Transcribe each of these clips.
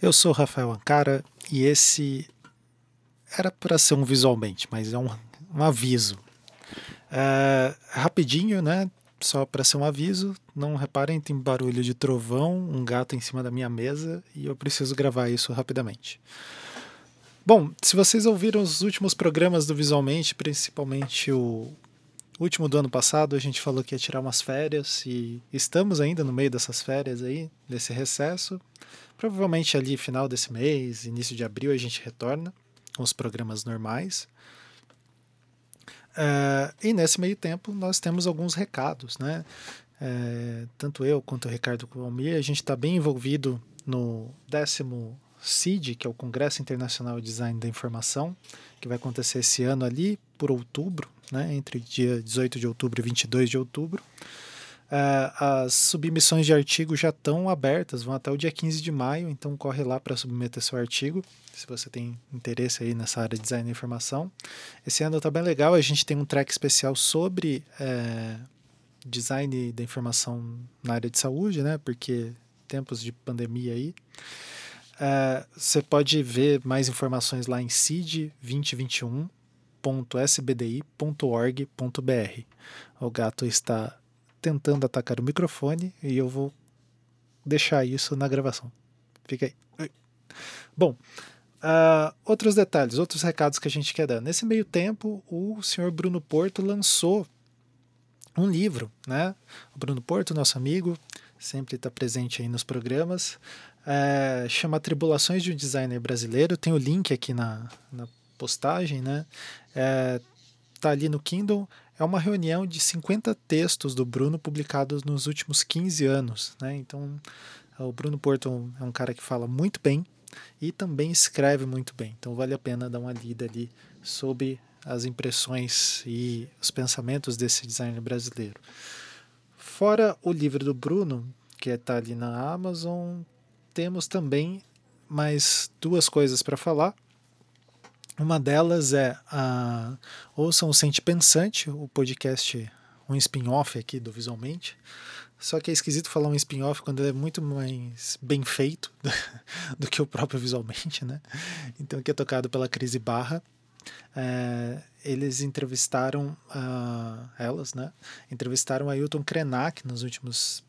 Eu sou Rafael Ancara e esse era para ser um visualmente, mas é um, um aviso. É, rapidinho, né? Só para ser um aviso, não reparem, tem barulho de trovão, um gato em cima da minha mesa e eu preciso gravar isso rapidamente. Bom, se vocês ouviram os últimos programas do Visualmente, principalmente o último do ano passado, a gente falou que ia tirar umas férias e estamos ainda no meio dessas férias aí, desse recesso. Provavelmente ali final desse mês, início de abril, a gente retorna com os programas normais. Uh, e nesse meio tempo nós temos alguns recados, né? É, tanto eu quanto o Ricardo Colomir, a gente está bem envolvido no décimo CID, que é o Congresso Internacional de Design da Informação, que vai acontecer esse ano ali por outubro, né, entre dia 18 de outubro e 22 de outubro. Uh, as submissões de artigo já estão abertas, vão até o dia 15 de maio, então corre lá para submeter seu artigo, se você tem interesse aí nessa área de design da informação. Esse ano está bem legal, a gente tem um track especial sobre é, design da informação na área de saúde, né? Porque tempos de pandemia aí. Uh, você pode ver mais informações lá em cid2021.sbdi.org.br. O gato está tentando atacar o microfone e eu vou deixar isso na gravação. Fica aí. Bom, uh, outros detalhes, outros recados que a gente quer dar. Nesse meio tempo, o senhor Bruno Porto lançou um livro, né? O Bruno Porto, nosso amigo, sempre está presente aí nos programas, é, chama Tribulações de um Designer Brasileiro. Tem o link aqui na, na postagem, né? É, tá ali no Kindle. É uma reunião de 50 textos do Bruno publicados nos últimos 15 anos, né? Então, o Bruno Porto é um cara que fala muito bem e também escreve muito bem. Então, vale a pena dar uma lida ali sobre as impressões e os pensamentos desse designer brasileiro. Fora o livro do Bruno, que está ali na Amazon, temos também mais duas coisas para falar. Uma delas é a Ouçam o Sente Pensante, o podcast, um spin-off aqui do Visualmente. Só que é esquisito falar um spin-off quando ele é muito mais bem feito do que o próprio Visualmente, né? Então, que é tocado pela Crise Barra. É, eles entrevistaram uh, elas, né? Entrevistaram a Ailton Krenak nos últimos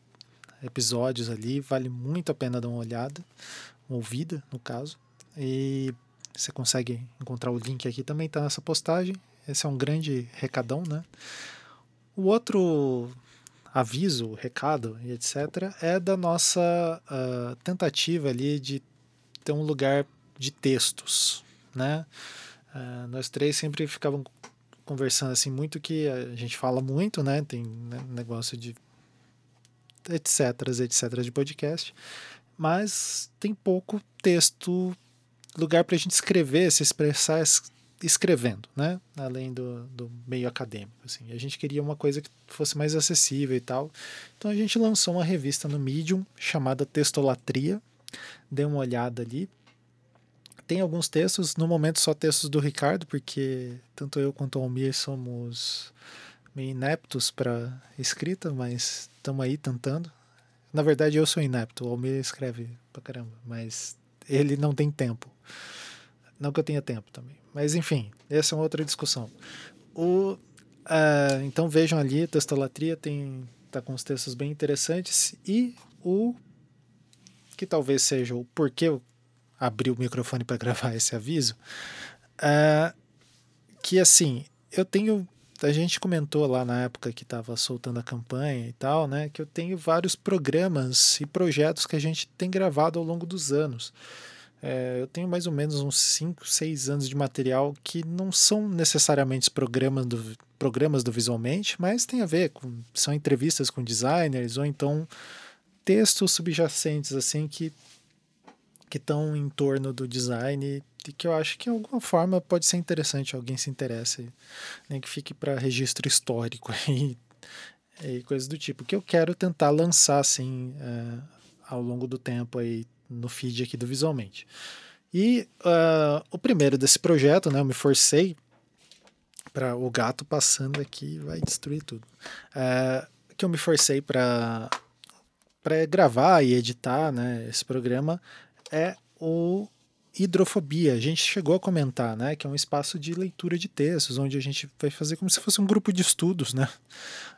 episódios ali. Vale muito a pena dar uma olhada, uma ouvida, no caso. E você consegue encontrar o link aqui também, está nessa postagem. Esse é um grande recadão, né? O outro aviso, recado e etc. é da nossa uh, tentativa ali de ter um lugar de textos, né? Uh, nós três sempre ficavam conversando assim muito que a gente fala muito, né? Tem né, negócio de etc, etc de podcast, mas tem pouco texto, lugar para a gente escrever, se expressar escrevendo, né? Além do, do meio acadêmico, assim. A gente queria uma coisa que fosse mais acessível e tal. Então a gente lançou uma revista no Medium chamada Textolatria. Dê uma olhada ali tem alguns textos, no momento só textos do Ricardo, porque tanto eu quanto o Almir somos meio ineptos para escrita, mas estamos aí tentando. Na verdade, eu sou inepto, o Almir escreve pra caramba, mas ele não tem tempo. Não que eu tenha tempo também. Mas enfim, essa é uma outra discussão. O, uh, então vejam ali, Textolatria tem tá com os textos bem interessantes e o que talvez seja o porquê abrir o microfone para gravar esse aviso, uh, que assim, eu tenho. A gente comentou lá na época que estava soltando a campanha e tal, né? Que eu tenho vários programas e projetos que a gente tem gravado ao longo dos anos. É, eu tenho mais ou menos uns 5, 6 anos de material que não são necessariamente programas do, programas do Visualmente, mas tem a ver com. São entrevistas com designers ou então textos subjacentes assim que que estão em torno do design e que eu acho que de alguma forma pode ser interessante alguém se interesse, nem que fique para registro histórico e, e coisas do tipo, que eu quero tentar lançar assim uh, ao longo do tempo aí no feed aqui do Visualmente. E uh, o primeiro desse projeto, né, eu me forcei para o gato passando aqui vai destruir tudo. Uh, que eu me forcei para para gravar e editar né, esse programa é o hidrofobia. A gente chegou a comentar, né, que é um espaço de leitura de textos, onde a gente vai fazer como se fosse um grupo de estudos, né?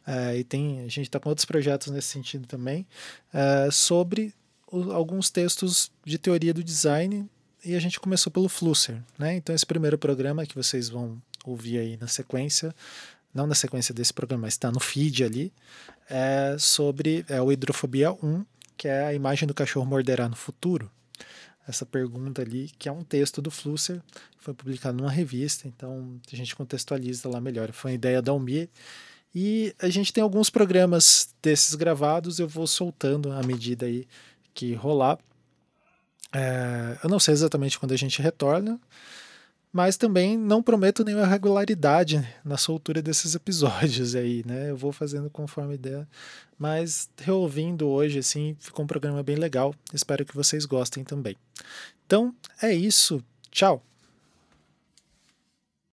É, e tem, a gente está com outros projetos nesse sentido também, é, sobre o, alguns textos de teoria do design. E a gente começou pelo Flusser, né? Então esse primeiro programa que vocês vão ouvir aí na sequência, não na sequência desse programa, mas está no feed ali, é sobre é o Hidrofobia 1, que é a imagem do cachorro morderá no futuro essa pergunta ali, que é um texto do Flusser, foi publicado numa revista, então a gente contextualiza lá melhor. Foi uma ideia da Almir. E a gente tem alguns programas desses gravados, eu vou soltando à medida aí que rolar. É, eu não sei exatamente quando a gente retorna, mas também não prometo nenhuma regularidade na soltura desses episódios aí, né? Eu vou fazendo conforme der, mas reouvindo hoje, assim, ficou um programa bem legal. Espero que vocês gostem também. Então, é isso. Tchau!